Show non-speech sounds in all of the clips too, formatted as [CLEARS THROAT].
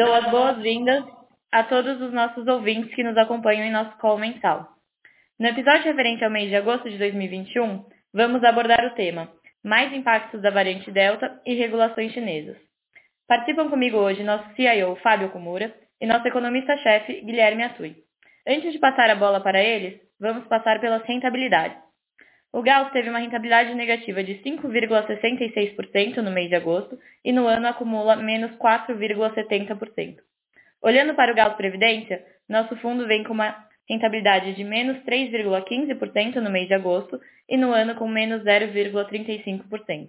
Dou as boas-vindas a todos os nossos ouvintes que nos acompanham em nosso call mensal. No episódio referente ao mês de agosto de 2021, vamos abordar o tema Mais impactos da variante Delta e regulações chinesas. Participam comigo hoje nosso CIO, Fábio Kumura, e nosso economista-chefe, Guilherme Atui. Antes de passar a bola para eles, vamos passar pelas rentabilidades. O Gauss teve uma rentabilidade negativa de 5,66% no mês de agosto e no ano acumula menos 4,70%. Olhando para o Gauss Previdência, nosso fundo vem com uma rentabilidade de menos 3,15% no mês de agosto e no ano com menos 0,35%.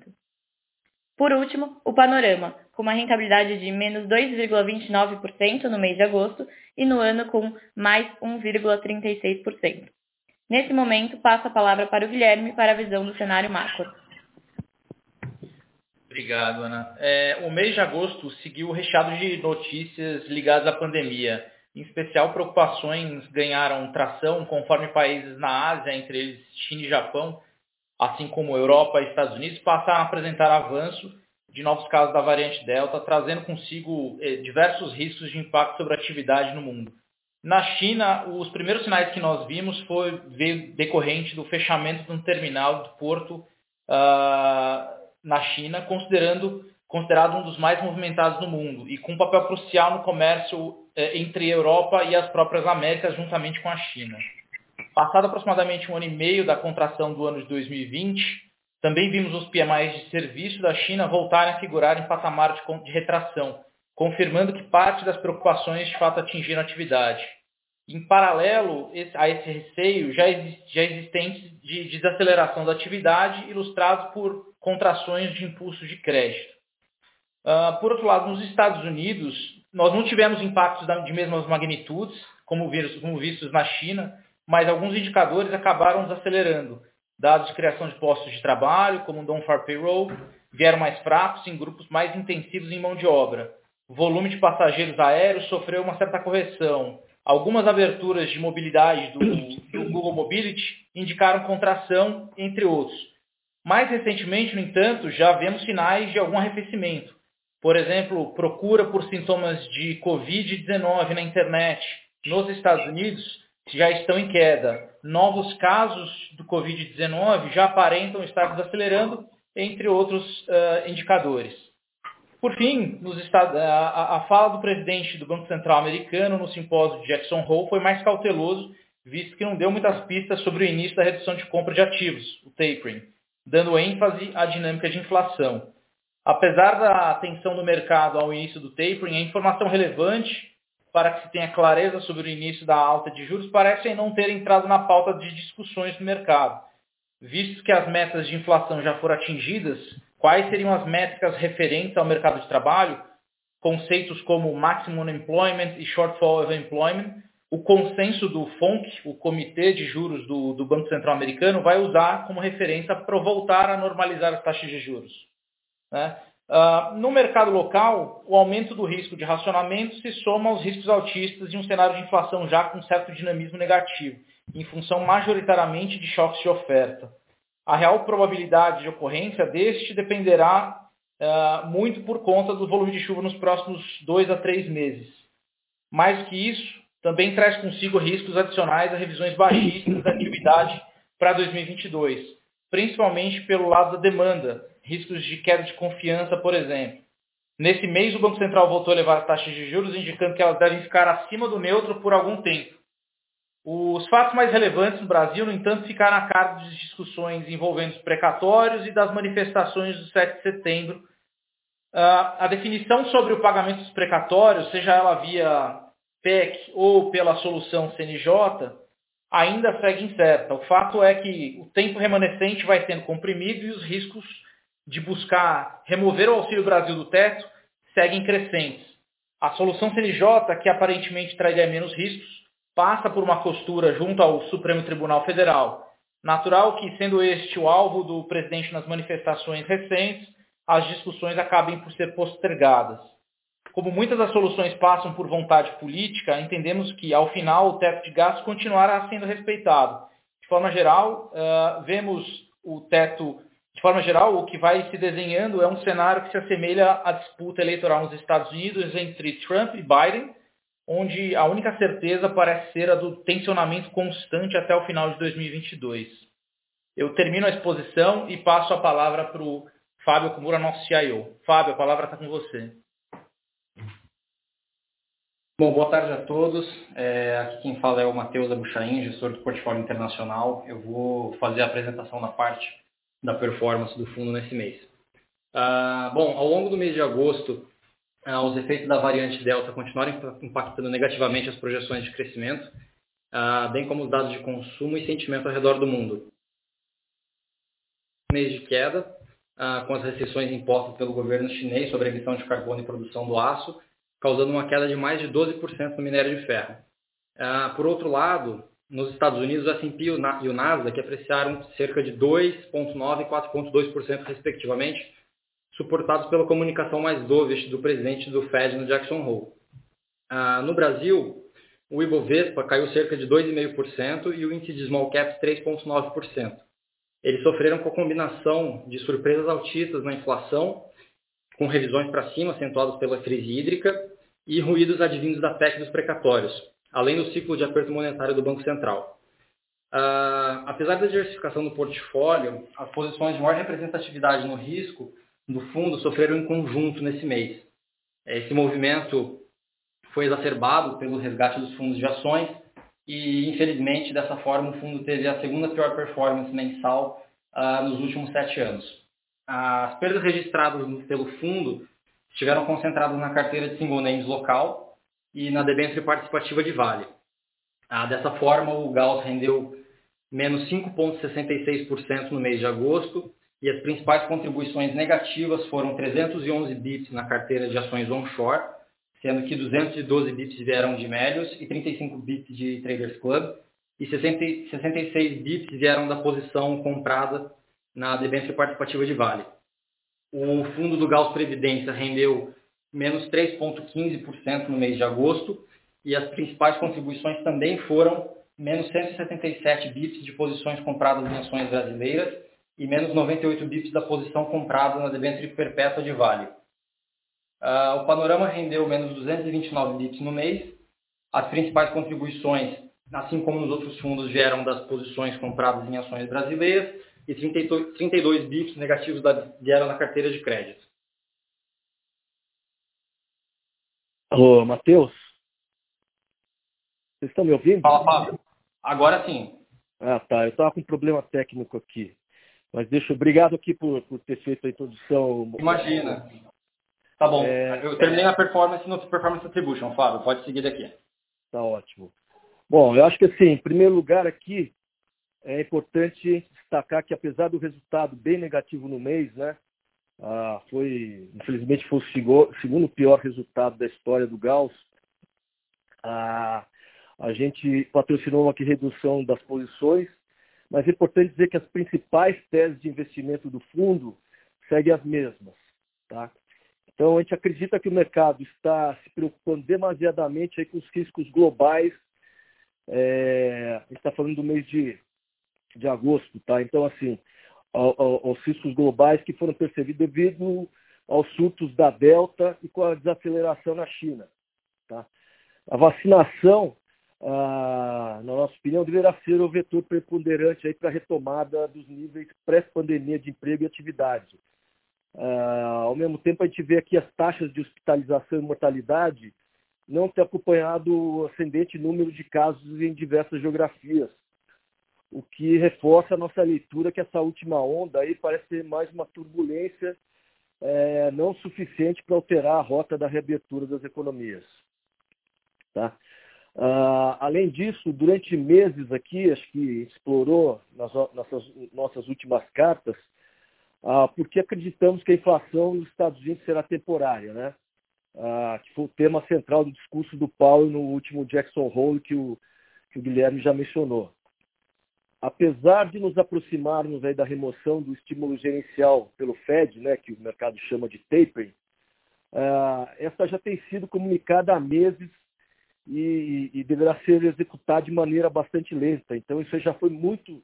Por último, o Panorama, com uma rentabilidade de menos 2,29% no mês de agosto e no ano com mais 1,36%. Nesse momento, passo a palavra para o Guilherme para a visão do cenário macro. Obrigado, Ana. É, o mês de agosto seguiu recheado de notícias ligadas à pandemia. Em especial, preocupações ganharam tração conforme países na Ásia, entre eles China e Japão, assim como Europa e Estados Unidos, passaram a apresentar avanço de novos casos da variante Delta, trazendo consigo eh, diversos riscos de impacto sobre a atividade no mundo. Na China, os primeiros sinais que nós vimos foi decorrente do fechamento de um terminal do porto uh, na China, considerando considerado um dos mais movimentados no mundo e com um papel crucial no comércio eh, entre a Europa e as próprias Américas, juntamente com a China. Passado aproximadamente um ano e meio da contração do ano de 2020, também vimos os PMIs de serviço da China voltarem a figurar em patamar de, de retração, confirmando que parte das preocupações de fato atingiram a atividade. Em paralelo a esse receio, já, exist, já existentes de desaceleração da atividade, ilustrados por contrações de impulso de crédito. Uh, por outro lado, nos Estados Unidos, nós não tivemos impactos de mesmas magnitudes, como, vistos na China, mas alguns indicadores acabaram desacelerando. Dados de criação de postos de trabalho, como o non-farm payroll, vieram mais fracos em grupos mais intensivos em mão de obra. Volume de passageiros aéreos sofreu uma certa correção. Algumas aberturas de mobilidade do, do Google Mobility indicaram contração, entre outros. Mais recentemente, no entanto, já vemos sinais de algum arrefecimento. Por exemplo, procura por sintomas de Covid-19 na internet nos Estados Unidos já estão em queda. Novos casos do Covid-19 já aparentam estar desacelerando, entre outros uh, indicadores. Por fim, Estados, a, a, fala do presidente do Banco Central americano no simpósio de Jackson Hole foi mais cauteloso, visto que não deu muitas pistas sobre o início da redução de compra de ativos, o tapering, dando ênfase à dinâmica de inflação. Apesar da atenção do mercado ao início do tapering, a informação relevante para que se tenha clareza sobre o início da alta de juros parecem não ter entrado na pauta de discussões no mercado. Visto que as metas de inflação já foram atingidas, quais seriam as métricas referentes ao mercado de trabalho? Conceitos como Maximum Employment e Shortfall of Employment, o consenso do FONC, o Comitê de Juros do, do Banco Central Americano, vai usar como referência para voltar a normalizar as taxas de juros. Né? Uh, no mercado local, o aumento do risco de racionamento se soma aos riscos altistas de um cenário de inflação já com certo dinamismo negativo, em função majoritariamente de choques de oferta. A real probabilidade de ocorrência deste dependerá uh, muito por conta do volume de chuva nos próximos dois a três meses. Mais que isso, também traz consigo riscos adicionais a revisões baixistas da atividade para 2022, principalmente pelo lado da demanda, riscos de queda de confiança, por exemplo. Nesse mês, o Banco Central voltou a elevar as taxas de juros, indicando que elas devem ficar acima do neutro por algum tempo. Os fatos mais relevantes no Brasil, no entanto, ficaram a cargo de discussões envolvendo os precatórios e das manifestações do 7 de setembro. Uh, a definição sobre o pagamento dos precatórios, seja ela via PEC ou pela solução CNJ, ainda segue incerta. O fato é que o tempo remanescente vai sendo comprimido e os riscos de buscar remover o Auxílio Brasil do teto seguem crescentes. A solução CNJ, que aparentemente traria menos riscos, passa por uma costura junto ao Supremo Tribunal Federal. Natural que, sendo este o alvo do presidente nas manifestações recentes, as discussões acabem por ser postergadas. Como muitas das soluções passam por vontade política, entendemos que, ao final, o teto de gastos continuará sendo respeitado. De forma geral, uh, vemos o teto De forma geral, o que vai se desenhando é um cenário que se assemelha à disputa eleitoral nos Estados Unidos entre Trump e Biden, onde a única certeza parece ser a do tensionamento constante até o final de 2022. Eu termino a exposição e passo a palavra para o Fábio Kumura, nosso CIO. Fábio, a palavra está com você. Bom, boa tarde a todos. É, aqui quem fala é o Matheus Abuchain, gestor do portfólio internacional. Eu vou fazer a apresentação na parte da performance do fundo nesse mês. Ah, bom, ao longo do mês de agosto, ah, os efeitos da variante Delta continuaram impactando negativamente as projeções de crescimento, ah, bem como os dados de consumo e sentimento ao redor do mundo. Mês de queda, ah, com as restrições impostas pelo governo chinês sobre a emissão de carbono e produção do aço, causando uma queda de mais de 12% no minério de ferro. Uh, por outro lado, nos Estados Unidos, o S&P e o Nasdaq apreciaram cerca de 2,9% e 4,2% respectivamente, suportados pela comunicação mais dovish do presidente do Fed no Jackson Hole. Uh, no Brasil, o Ibovespa caiu cerca de 2,5% e o índice de small caps 3,9%. Eles sofreram com a combinação de surpresas altistas na inflação, com revisões para cima acentuadas pela crise hídrica e ruídos advindos da PEC dos precatórios, além do ciclo de aperto monetário do Banco Central. Uh, apesar da diversificação do portfólio, as posições de maior representatividade no risco do fundo sofreram em conjunto nesse mês. Esse movimento foi exacerbado pelo resgate dos fundos de ações e, infelizmente, dessa forma, o fundo teve a segunda pior performance mensal uh, nos últimos sete anos. As perdas registradas pelo fundo estiveram concentradas na carteira de single names local e na debênture participativa de Vale. Ah, dessa forma, o Gauss rendeu menos 5,66% no mês de agosto e as principais contribuições negativas foram 311 bips na carteira de ações onshore, sendo que 212 bips vieram de Melius e 35 bips de Traders Club e 66 bips vieram da posição comprada na debênture participativa de Vale. O fundo do Gauss Previdência rendeu menos 3,15% no mês de agosto e as principais contribuições também foram menos 177 bips de posições compradas em ações brasileiras e menos 98 bips da posição comprada na debênture perpétua de Vale. Uh, o Panorama rendeu menos 229 bips no mês. As principais contribuições, assim como nos outros fundos, vieram das posições compradas em ações brasileiras e 32, 32 bips negativos da, vieram na carteira de crédito. Alô, Matheus? Vocês estão me ouvindo? Fala, Fábio. Agora sim. Ah, tá. Eu estava com um problema técnico aqui. Mas deixa, obrigado aqui por, por ter feito a introdução. Imagina. Tá bom. É... Eu terminei a performance no Performance Attribution, Fábio. Pode seguir daqui. Tá ótimo. Bom, eu acho que assim, em primeiro lugar aqui, é importante destacar que apesar do resultado bem negativo no mês, né, ah, foi infelizmente foi o segundo pior resultado da história do Gauss. Ah, a gente patrocinou uma redução das posições, mas é importante dizer que as principais teses de investimento do fundo seguem as mesmas, tá? Então a gente acredita que o mercado está se preocupando demasiadamente aí com os riscos globais. É, a gente está falando do mês de de agosto, tá? Então, assim, aos riscos globais que foram percebidos devido aos surtos da Delta e com a desaceleração na China, tá? A vacinação, ah, na nossa opinião, deverá ser o vetor preponderante para a retomada dos níveis pré-pandemia de emprego e atividade. Ah, ao mesmo tempo, a gente vê aqui as taxas de hospitalização e mortalidade não ter acompanhado o ascendente número de casos em diversas geografias, o que reforça a nossa leitura que essa última onda aí parece ser mais uma turbulência é, não suficiente para alterar a rota da reabertura das economias. Tá? Uh, além disso, durante meses aqui, acho que explorou nas nossas, nossas últimas cartas, uh, porque acreditamos que a inflação nos Estados Unidos será temporária, né? Uh, que foi o tema central do discurso do Paulo no último Jackson Hole que o, que o Guilherme já mencionou apesar de nos aproximarmos aí da remoção do estímulo gerencial pelo Fed, né, que o mercado chama de tapering, essa já tem sido comunicada há meses e, e, deverá ser executada de maneira bastante lenta. Então isso já foi muito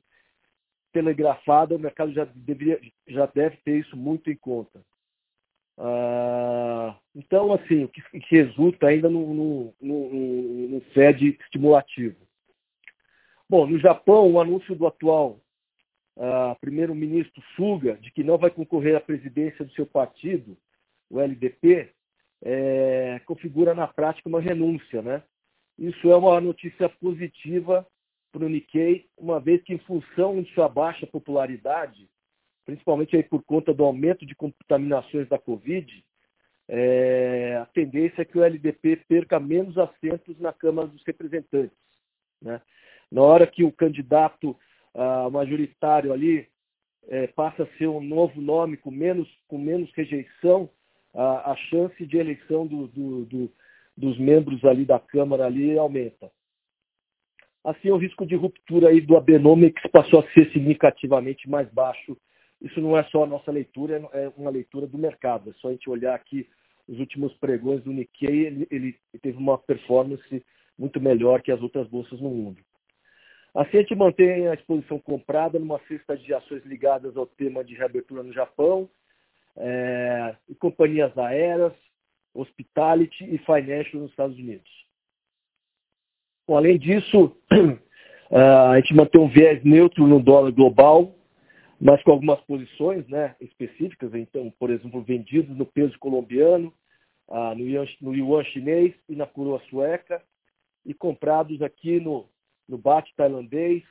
telegrafada, o mercado já, deveria, já deve ter isso muito em conta. Ah, então, assim, o que, que resulta ainda no, no, no Fed estimulativo. Bom, no Japão, o anúncio do atual uh, primeiro-ministro Suga de que não vai concorrer à presidência do seu partido, o LDP, é, configura na prática uma renúncia. Né? Isso é uma notícia positiva para o Nikkei, uma vez que, em função de sua baixa popularidade, principalmente aí por conta do aumento de contaminações da Covid, é, a tendência é que o LDP perca menos assentos na Câmara dos Representantes. Né? Na hora que o candidato uh, majoritário ali é, passa a ser um novo nome com menos, com menos rejeição, uh, a chance de eleição do, do, do, dos membros ali da Câmara ali aumenta. Assim, o risco de ruptura aí do Abenomics passou a ser significativamente mais baixo isso não é só a nossa leitura, é uma leitura do mercado. É só a gente olhar aqui os últimos pregões do Nikkei, ele, ele teve uma performance muito melhor que as outras bolsas no mundo. Assim, a gente mantém a exposição comprada numa cesta de ações ligadas ao tema de reabertura no Japão, é, e companhias aéreas, hospitality e financial nos Estados Unidos. Bom, além disso, [CLEARS THROAT] a gente mantém um viés neutro no dólar global, mas com algumas posições né, específicas, então, por exemplo, vendidos no peso colombiano, ah, no, yuan, no yuan chinês e na coroa sueca, e comprados aqui no, no bate tailandês,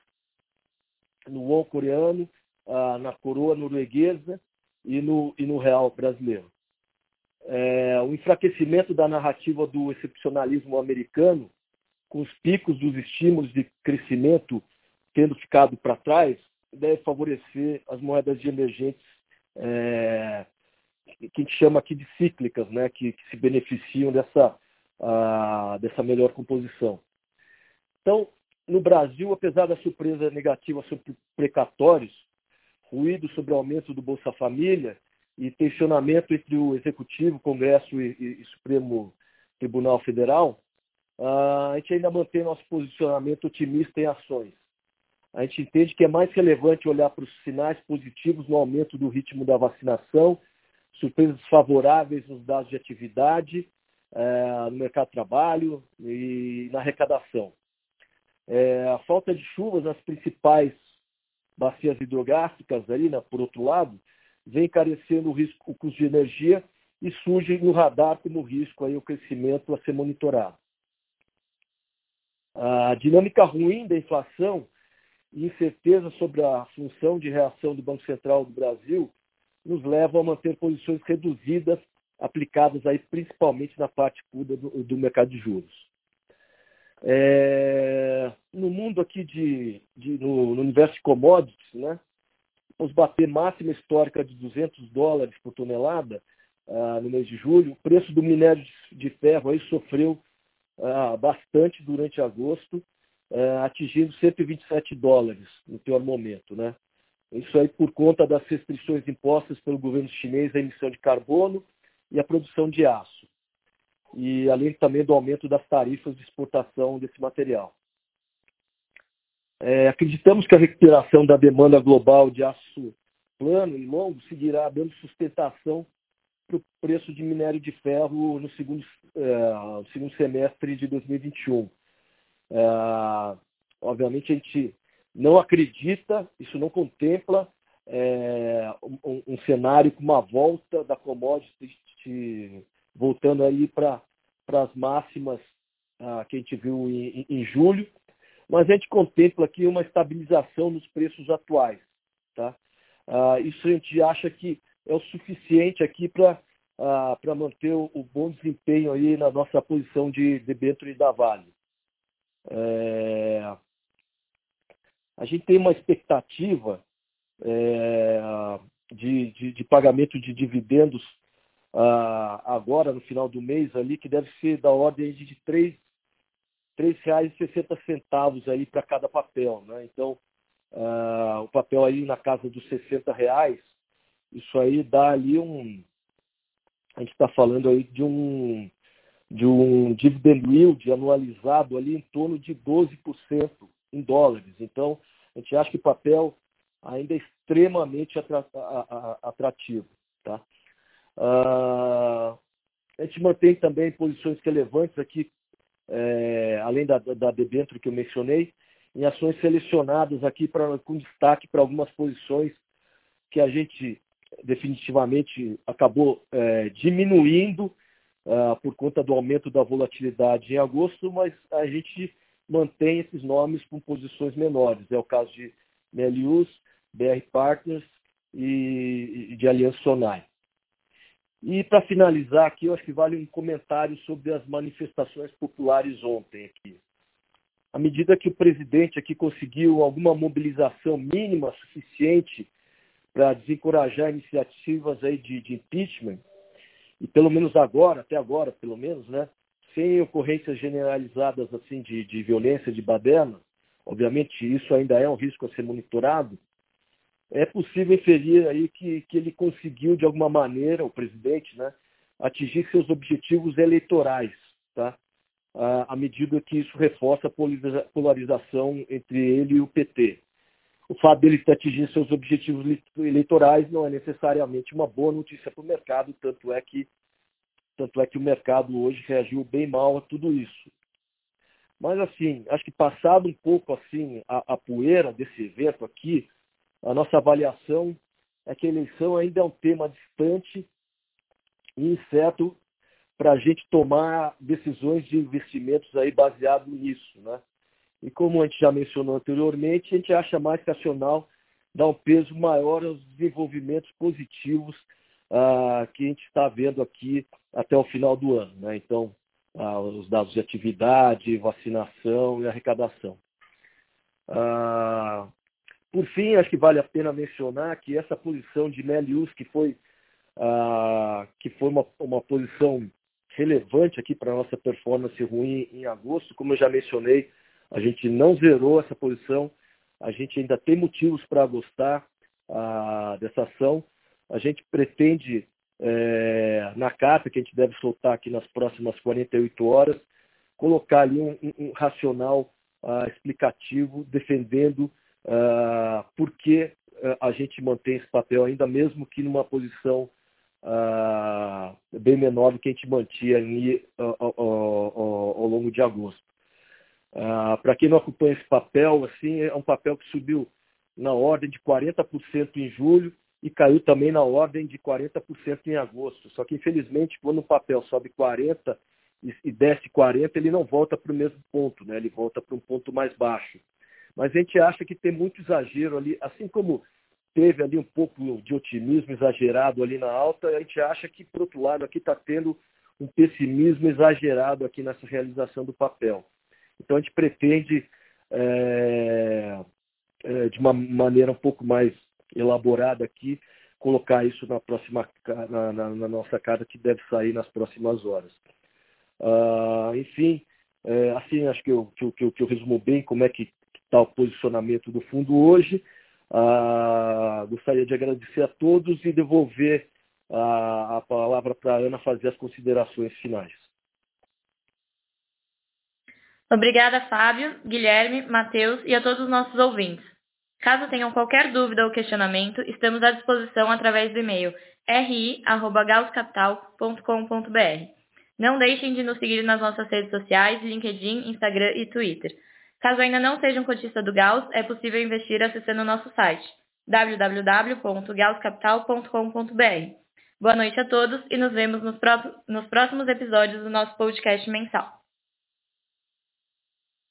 no won coreano, ah, na coroa norueguesa e no, e no real brasileiro. É, o enfraquecimento da narrativa do excepcionalismo americano, com os picos dos estímulos de crescimento tendo ficado para trás, deve favorecer as moedas de emergentes, é, que a gente chama aqui de cíclicas, né, que, que se beneficiam dessa, a, dessa melhor composição. Então, no Brasil, apesar da surpresa negativa sobre precatórios, ruído sobre o aumento do Bolsa Família e tensionamento entre o Executivo, Congresso e, e, e Supremo Tribunal Federal, a gente ainda mantém nosso posicionamento otimista em ações a gente entende que é mais relevante olhar para os sinais positivos no aumento do ritmo da vacinação, surpresas favoráveis nos dados de atividade, é, no mercado de trabalho e na arrecadação. É, a falta de chuvas nas principais bacias hidrogástricas, ali, né, por outro lado, vem encarecendo o, risco, o custo de energia e surge no radar como risco aí, o crescimento a ser monitorado. A dinâmica ruim da inflação e incerteza sobre a função de reação do Banco Central do Brasil nos levam a manter posições reduzidas aplicadas aí principalmente na parte curta do, do mercado de juros. É, no mundo aqui de, de no, no, universo de commodities, né, vamos bater máxima histórica de 200 dólares por tonelada ah, no mês de julho. O preço do minério de, ferro aí sofreu ah, bastante durante agosto é, atingindo 127 dólares no pior momento. Né? Isso aí por conta das restrições impostas pelo governo chinês à emissão de carbono e à produção de aço. E além também do aumento das tarifas de exportação desse material. É, acreditamos que a recuperação da demanda global de aço plano e longo seguirá dando sustentação para o preço de minério de ferro no segundo, é, segundo semestre de 2021. É, obviamente, a gente não acredita, isso não contempla é, um, um, cenário com uma volta da commodity voltando aí para as máximas ah, que a gente viu em, em, julho, mas a gente contempla aqui uma estabilização nos preços atuais. Tá? Ah, isso a gente acha que é o suficiente aqui para ah, manter o, o, bom desempenho aí na nossa posição de debênture da Vale. É, a gente tem uma expectativa é, de, de, de, pagamento de dividendos ah, agora, no final do mês, ali, que deve ser da ordem de R$ 3,60 aí para cada papel. Né? Então, ah, o papel aí na casa dos 60 reais, isso aí dá ali um. A gente está falando aí de um de um dividend yield anualizado ali em torno de 12% em dólares. Então, a gente acha que o papel ainda é extremamente atrativo. Tá? Uh, a gente mantém também posições relevantes aqui, é, além da, da debênture que eu mencionei, em ações selecionadas aqui pra, com destaque para algumas posições que a gente definitivamente acabou é, diminuindo uh, por conta do aumento da volatilidade em agosto, mas a gente mantém esses nomes com posições menores. É o caso de Melius, BR Partners e, e de Aliança Sonai. E para finalizar aqui, eu acho que vale um comentário sobre as manifestações populares ontem aqui. À medida que o presidente aqui conseguiu alguma mobilização mínima suficiente para desencorajar iniciativas aí de, de impeachment, e pelo menos agora, até agora, pelo menos, né, sem ocorrências generalizadas assim de, de violência de baderna, obviamente isso ainda é um risco a ser monitorado, é possível inferir aí que, que ele conseguiu, de alguma maneira, o presidente, né, atingir seus objetivos eleitorais, tá? à medida que isso reforça a polarização entre ele e o PT. O fato dele atingir seus objetivos eleitorais não é necessariamente uma boa notícia para o mercado, tanto é que tanto é que o mercado hoje reagiu bem mal a tudo isso. Mas assim, acho que passado um pouco assim a, a poeira desse evento aqui, a nossa avaliação é que a eleição ainda é um tema distante e incerto para a gente tomar decisões de investimentos aí baseado nisso, né? E como a gente já mencionou anteriormente, a gente acha mais racional dar um peso maior aos desenvolvimentos positivos ah, que a gente está vendo aqui até o final do ano. Né? Então, ah, os dados de atividade, vacinação e arrecadação. Ah, por fim, acho que vale a pena mencionar que essa posição de Melius, que foi, que foi uma, uma posição relevante aqui para a nossa performance ruim em agosto, como eu já mencionei, a gente não zerou essa posição, a gente ainda tem motivos para gostar dessa ação. A gente pretende, é, na carta que a gente deve soltar aqui nas próximas 48 horas, colocar ali um, um, um racional ah, explicativo defendendo ah, por que ah, a gente mantém esse papel, ainda mesmo que numa posição ah, bem menor do que a gente mantinha ali, ao, ao, longo de agosto. Para quem não acompanha esse papel, assim, é um papel que subiu na ordem de 40% em julho e caiu também na ordem de 40% em agosto. Só que, infelizmente, quando o papel sobe 40% e, desce 40%, ele não volta para o mesmo ponto, né? ele volta para um ponto mais baixo. Mas a gente acha que tem muito exagero ali, assim como teve ali um pouco de otimismo exagerado ali na alta, a gente acha que, por outro lado, aqui está tendo um pessimismo exagerado aqui nessa realização do papel. Então a gente pretende, é, é, de uma maneira um pouco mais elaborada aqui, colocar isso na próxima na, na, na nossa carta que deve sair nas próximas horas. Ah, enfim, é, assim acho que eu, que, que eu resumo bem como é que está o posicionamento do fundo hoje. Ah, gostaria de agradecer a todos e devolver a, a palavra para a Ana fazer as considerações finais. Obrigada, Fábio, Guilherme, Matheus e a todos os nossos ouvintes. Caso tenham qualquer dúvida ou questionamento, estamos à disposição através do e-mail ri.gauscapital.com.br. Não deixem de nos seguir nas nossas redes sociais, LinkedIn, Instagram e Twitter. Caso ainda não seja um cotista do Gauss, é possível investir acessando o nosso site www.gausscapital.com.br. Boa noite a todos e nos vemos nos próximos episódios do nosso podcast mensal.